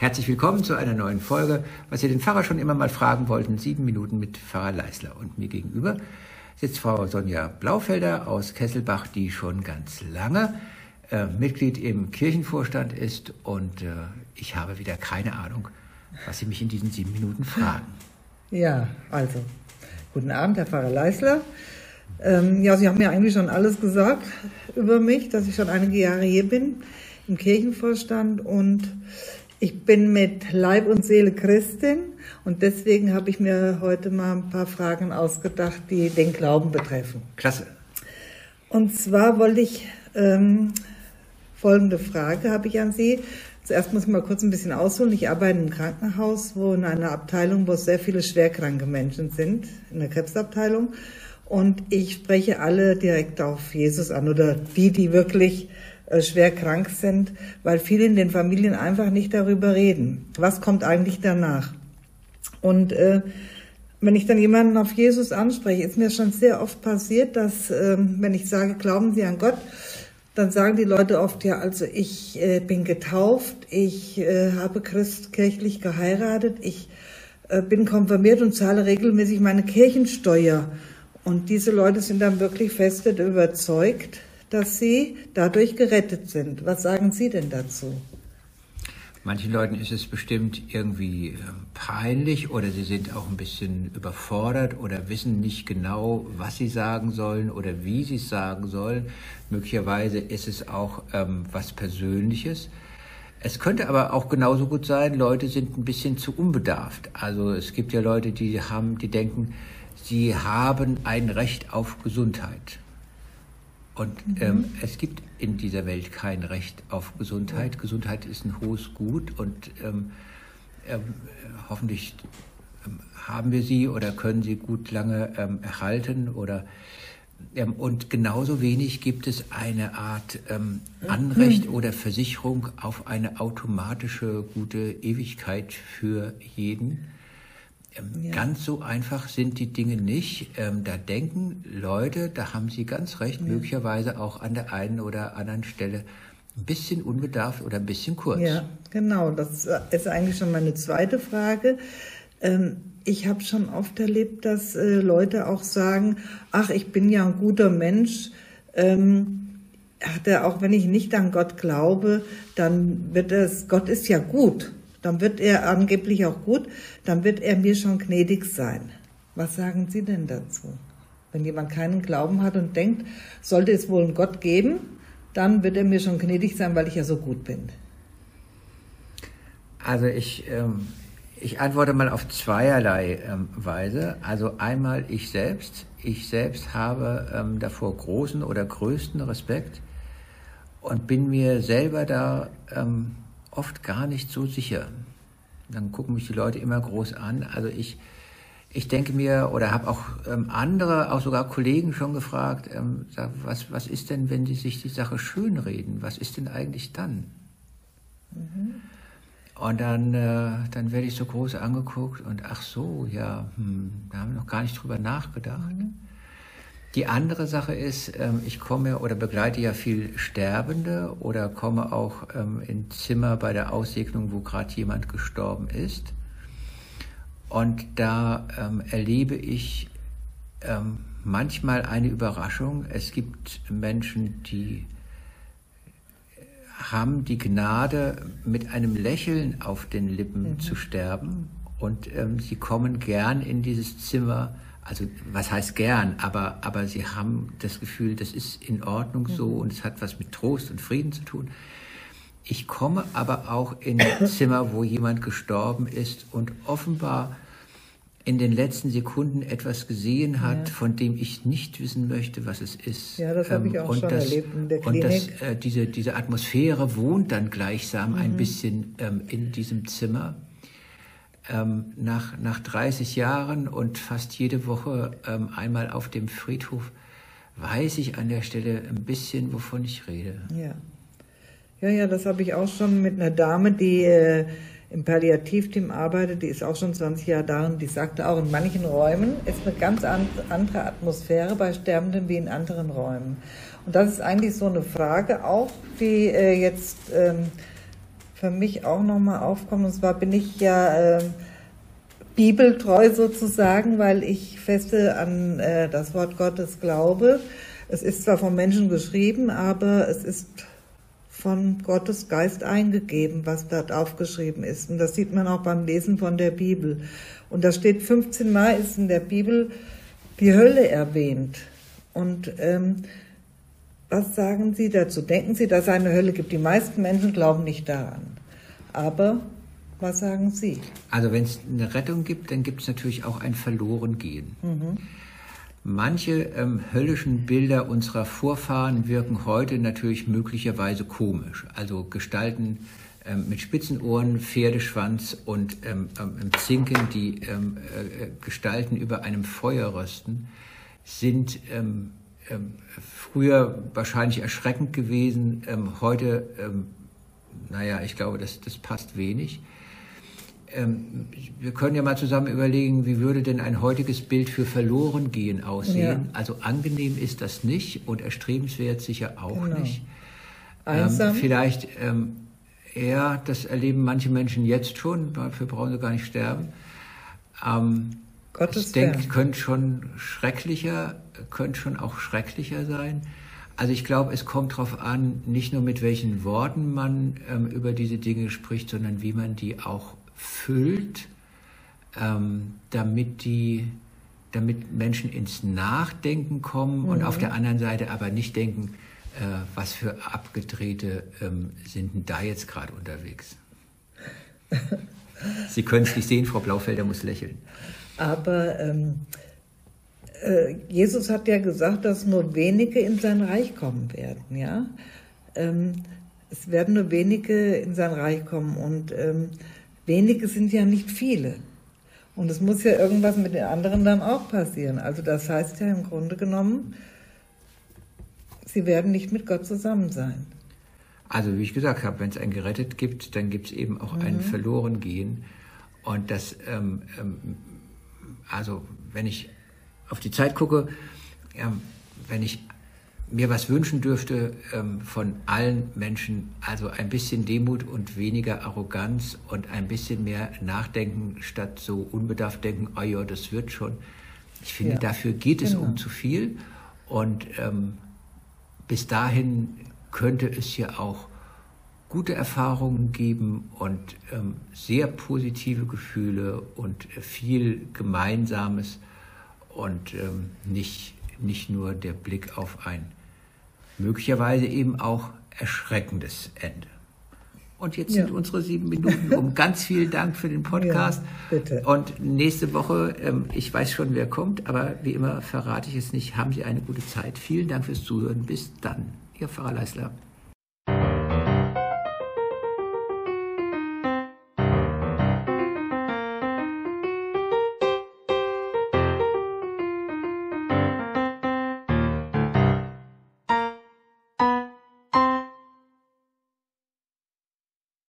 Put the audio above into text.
Herzlich willkommen zu einer neuen Folge, was ihr den Pfarrer schon immer mal fragen wollten, sieben Minuten mit Pfarrer Leisler. Und mir gegenüber sitzt Frau Sonja Blaufelder aus Kesselbach, die schon ganz lange äh, Mitglied im Kirchenvorstand ist. Und äh, ich habe wieder keine Ahnung, was Sie mich in diesen sieben Minuten fragen. Ja, also, guten Abend, Herr Pfarrer Leisler. Ähm, ja, Sie haben ja eigentlich schon alles gesagt über mich, dass ich schon einige Jahre hier bin im Kirchenvorstand und ich bin mit Leib und Seele Christin und deswegen habe ich mir heute mal ein paar Fragen ausgedacht, die den Glauben betreffen. Klasse. Und zwar wollte ich ähm, folgende Frage habe ich an Sie. Zuerst muss ich mal kurz ein bisschen ausholen. Ich arbeite im Krankenhaus, wo in einer Abteilung, wo sehr viele schwerkranke Menschen sind, in der Krebsabteilung. Und ich spreche alle direkt auf Jesus an oder die, die wirklich schwer krank sind, weil viele in den Familien einfach nicht darüber reden. Was kommt eigentlich danach? Und äh, wenn ich dann jemanden auf Jesus anspreche, ist mir schon sehr oft passiert, dass äh, wenn ich sage, glauben Sie an Gott, dann sagen die Leute oft, ja, also ich äh, bin getauft, ich äh, habe christkirchlich geheiratet, ich äh, bin konfirmiert und zahle regelmäßig meine Kirchensteuer. Und diese Leute sind dann wirklich fest überzeugt, dass sie dadurch gerettet sind. Was sagen Sie denn dazu? Manchen Leuten ist es bestimmt irgendwie ähm, peinlich oder sie sind auch ein bisschen überfordert oder wissen nicht genau, was sie sagen sollen oder wie sie es sagen sollen. Möglicherweise ist es auch ähm, was Persönliches. Es könnte aber auch genauso gut sein, Leute sind ein bisschen zu unbedarft. Also es gibt ja Leute, die haben, die denken, sie haben ein Recht auf Gesundheit. Und mhm. ähm, es gibt in dieser Welt kein Recht auf Gesundheit. Ja. Gesundheit ist ein hohes Gut und ähm, äh, hoffentlich ähm, haben wir sie oder können sie gut lange ähm, erhalten oder ähm, und genauso wenig gibt es eine Art ähm, Anrecht mhm. oder Versicherung auf eine automatische gute Ewigkeit für jeden. Ähm, ja. Ganz so einfach sind die Dinge nicht. Ähm, da denken Leute, da haben Sie ganz recht, ja. möglicherweise auch an der einen oder anderen Stelle ein bisschen unbedarft oder ein bisschen kurz. Ja, genau. Das ist eigentlich schon meine zweite Frage. Ähm, ich habe schon oft erlebt, dass äh, Leute auch sagen, ach, ich bin ja ein guter Mensch. Ähm, auch wenn ich nicht an Gott glaube, dann wird es, Gott ist ja gut dann wird er angeblich auch gut, dann wird er mir schon gnädig sein. Was sagen Sie denn dazu? Wenn jemand keinen Glauben hat und denkt, sollte es wohl einen Gott geben, dann wird er mir schon gnädig sein, weil ich ja so gut bin. Also ich, ähm, ich antworte mal auf zweierlei ähm, Weise. Also einmal ich selbst. Ich selbst habe ähm, davor großen oder größten Respekt und bin mir selber da ähm, oft gar nicht so sicher. Dann gucken mich die Leute immer groß an. Also ich, ich denke mir oder habe auch ähm, andere, auch sogar Kollegen schon gefragt, ähm, was, was ist denn, wenn die sich die Sache schönreden? Was ist denn eigentlich dann? Mhm. Und dann, äh, dann werde ich so groß angeguckt und ach so, ja, hm, da haben wir noch gar nicht drüber nachgedacht. Mhm. Die andere Sache ist, ähm, ich komme oder begleite ja viel Sterbende oder komme auch ähm, in Zimmer bei der Aussegnung, wo gerade jemand gestorben ist. Und da ähm, erlebe ich manchmal eine Überraschung. Es gibt Menschen, die haben die Gnade, mit einem Lächeln auf den Lippen mhm. zu sterben. Und sie kommen gern in dieses Zimmer also was heißt gern, aber, aber sie haben das Gefühl, das ist in Ordnung so mhm. und es hat was mit Trost und Frieden zu tun. Ich komme aber auch in Zimmer, wo jemand gestorben ist und offenbar in den letzten Sekunden etwas gesehen hat, ja. von dem ich nicht wissen möchte, was es ist. Ja, das habe ich ähm, auch und schon das, erlebt in der Klinik. Und das, äh, diese, diese Atmosphäre wohnt dann gleichsam mhm. ein bisschen ähm, in diesem Zimmer ähm, nach, nach 30 Jahren und fast jede Woche ähm, einmal auf dem Friedhof weiß ich an der Stelle ein bisschen, wovon ich rede. Ja, ja, ja das habe ich auch schon mit einer Dame, die äh, im Palliativteam arbeitet, die ist auch schon 20 Jahre da und die sagte auch, in manchen Räumen ist eine ganz andere Atmosphäre bei Sterbenden wie in anderen Räumen. Und das ist eigentlich so eine Frage auch, die äh, jetzt... Ähm, für mich auch nochmal aufkommen. Und zwar bin ich ja äh, bibeltreu sozusagen, weil ich feste an äh, das Wort Gottes glaube. Es ist zwar von Menschen geschrieben, aber es ist von Gottes Geist eingegeben, was dort aufgeschrieben ist. Und das sieht man auch beim Lesen von der Bibel. Und da steht 15 Mal ist in der Bibel die Hölle erwähnt. Und ähm, was sagen Sie dazu? Denken Sie, dass es eine Hölle gibt? Die meisten Menschen glauben nicht daran. Aber was sagen Sie? Also wenn es eine Rettung gibt, dann gibt es natürlich auch ein Verlorengehen. Mhm. Manche ähm, höllischen Bilder unserer Vorfahren wirken heute natürlich möglicherweise komisch. Also Gestalten ähm, mit spitzen Ohren, Pferdeschwanz und ähm, ähm Zinken, die ähm, äh, Gestalten über einem Feuer rösten, sind ähm, früher wahrscheinlich erschreckend gewesen. heute, naja, ich glaube, das, das passt wenig. Ähm, wir können ja mal zusammen überlegen, wie würde denn ein heutiges Bild für Verlorengehen aussehen? Ja. Also angenehm ist das nicht und erstrebenswert sicher auch genau. nicht. Ähm, vielleicht ähm, eher, das erleben manche Menschen jetzt schon, dafür brauchen sie gar nicht sterben. Ähm, Gottes ich denke, könnte schon schrecklicher, könnte schon auch schrecklicher sein. Also ich glaube, es kommt darauf an, nicht nur mit welchen Worten man ähm, über diese Dinge spricht, sondern wie man die auch füllt, ähm, damit die damit Menschen ins Nachdenken kommen mhm. und auf der anderen Seite aber nicht denken, äh, was für Abgedrehte ähm, sind denn da jetzt gerade unterwegs. Sie können es nicht sehen, Frau Blaufelder muss lächeln. Aber ähm, äh, Jesus hat ja gesagt, dass nur wenige in sein Reich kommen werden. Ja, ähm, es werden nur wenige in sein Reich kommen und ähm, wenige sind ja nicht viele. Und es muss ja irgendwas mit den anderen dann auch passieren. Also das heißt ja im Grunde genommen, sie werden nicht mit Gott zusammen sein. Also wie ich gesagt habe, wenn es ein gerettet gibt, dann gibt es eben auch mhm. ein verloren gehen. Und das, ähm, ähm, also wenn ich auf die Zeit gucke, ja, wenn ich mir was wünschen dürfte ähm, von allen Menschen, also ein bisschen Demut und weniger Arroganz und ein bisschen mehr Nachdenken statt so unbedarft denken, oh ja, das wird schon. Ich finde, ja, dafür geht es genau. um zu viel und ähm, bis dahin könnte es ja auch gute Erfahrungen geben und ähm, sehr positive Gefühle und viel Gemeinsames und ähm, nicht, nicht nur der Blick auf ein möglicherweise eben auch erschreckendes Ende. Und jetzt ja. sind unsere sieben Minuten um. Ganz vielen Dank für den Podcast. Ja, bitte. Und nächste Woche, ähm, ich weiß schon, wer kommt, aber wie immer verrate ich es nicht, haben Sie eine gute Zeit. Vielen Dank fürs Zuhören. Bis dann. Ihr Pfarrer Leisler.